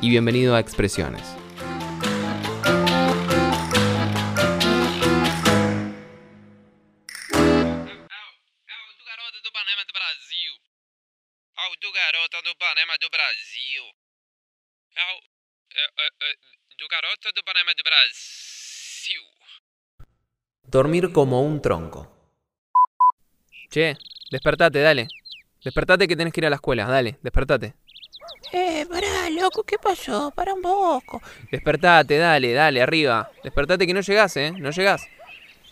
y bienvenido a Expresiones. Dormir como un tronco. Che, despertate, dale. Despertate que tenés que ir a la escuela, dale, despertate. Eh, pará, loco, ¿qué pasó? Para un poco. Despertate, dale, dale, arriba. Despertate que no llegás, ¿eh? No llegás.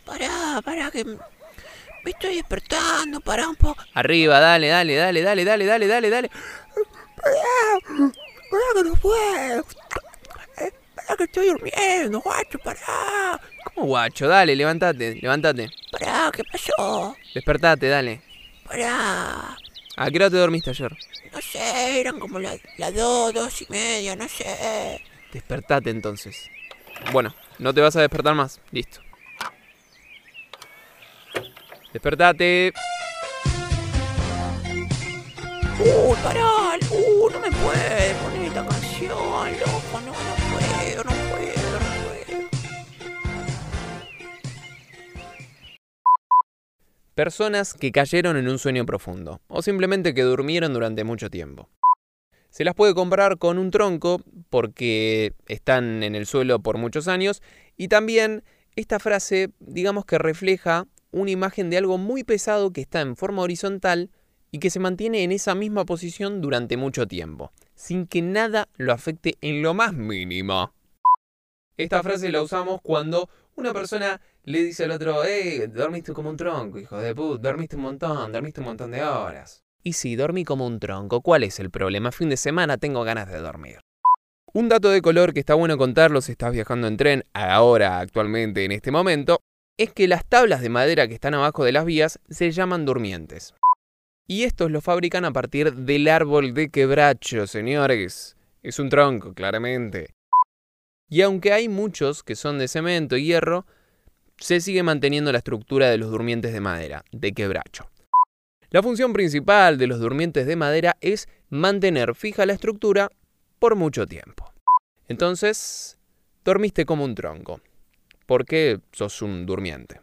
Pará, pará, que me estoy despertando, pará un poco. Arriba, dale, dale, dale, dale, dale, dale, dale, dale. Pará, pará que no puedo. Eh, Pará que estoy durmiendo, guacho, pará. ¿Cómo guacho? Dale, levántate, levántate. Pará, ¿qué pasó? Despertate, dale. Pará. ¿A qué hora te dormiste ayer? No sé, eran como las la dos, dos y media, no sé. Despertate entonces. Bueno, no te vas a despertar más. Listo. Despertate. Uy, pará, uh, no me puede poner esta canción, loco, no, no Personas que cayeron en un sueño profundo o simplemente que durmieron durante mucho tiempo. Se las puede comprar con un tronco porque están en el suelo por muchos años y también esta frase digamos que refleja una imagen de algo muy pesado que está en forma horizontal y que se mantiene en esa misma posición durante mucho tiempo, sin que nada lo afecte en lo más mínimo. Esta frase la usamos cuando una persona le dice al otro, eh, dormiste como un tronco, hijo de puta, dormiste un montón, dormiste un montón de horas. Y si dormí como un tronco, ¿cuál es el problema? Fin de semana tengo ganas de dormir. Un dato de color que está bueno contarlo si estás viajando en tren ahora, actualmente, en este momento, es que las tablas de madera que están abajo de las vías se llaman durmientes. Y estos los fabrican a partir del árbol de quebracho, señores. Es un tronco, claramente. Y aunque hay muchos que son de cemento y hierro, se sigue manteniendo la estructura de los durmientes de madera, de quebracho. La función principal de los durmientes de madera es mantener fija la estructura por mucho tiempo. Entonces, dormiste como un tronco, porque sos un durmiente.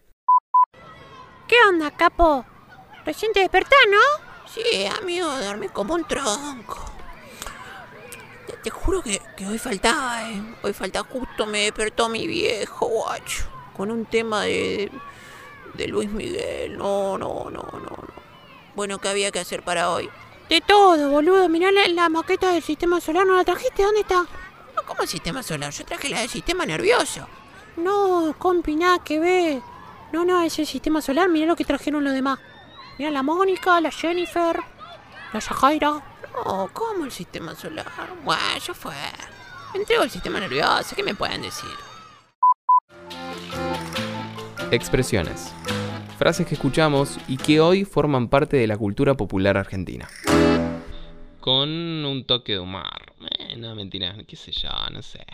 ¿Qué onda, capo? Recién te despertás, ¿no? Sí, amigo, dormí como un tronco. Te, te juro que, que hoy faltaba, eh. Hoy faltaba justo me despertó mi viejo, guacho. Con un tema de, de Luis Miguel. No, no, no, no, no. Bueno, ¿qué había que hacer para hoy? De todo, boludo. Mirá la, la maqueta del sistema solar, ¿no la trajiste? ¿Dónde está? No, ¿Cómo el sistema solar? Yo traje la del sistema nervioso. No, compi, nada que ver. No, no, ese sistema solar, mirá lo que trajeron los demás. Mirá la Mónica, la Jennifer, la Yajaira. No, ¿cómo el sistema solar? Bueno, ya fue. Entrego el sistema nervioso. ¿Qué me pueden decir? Expresiones. Frases que escuchamos y que hoy forman parte de la cultura popular argentina. Con un toque de humor. Eh, no, mentira, qué sé yo, no sé.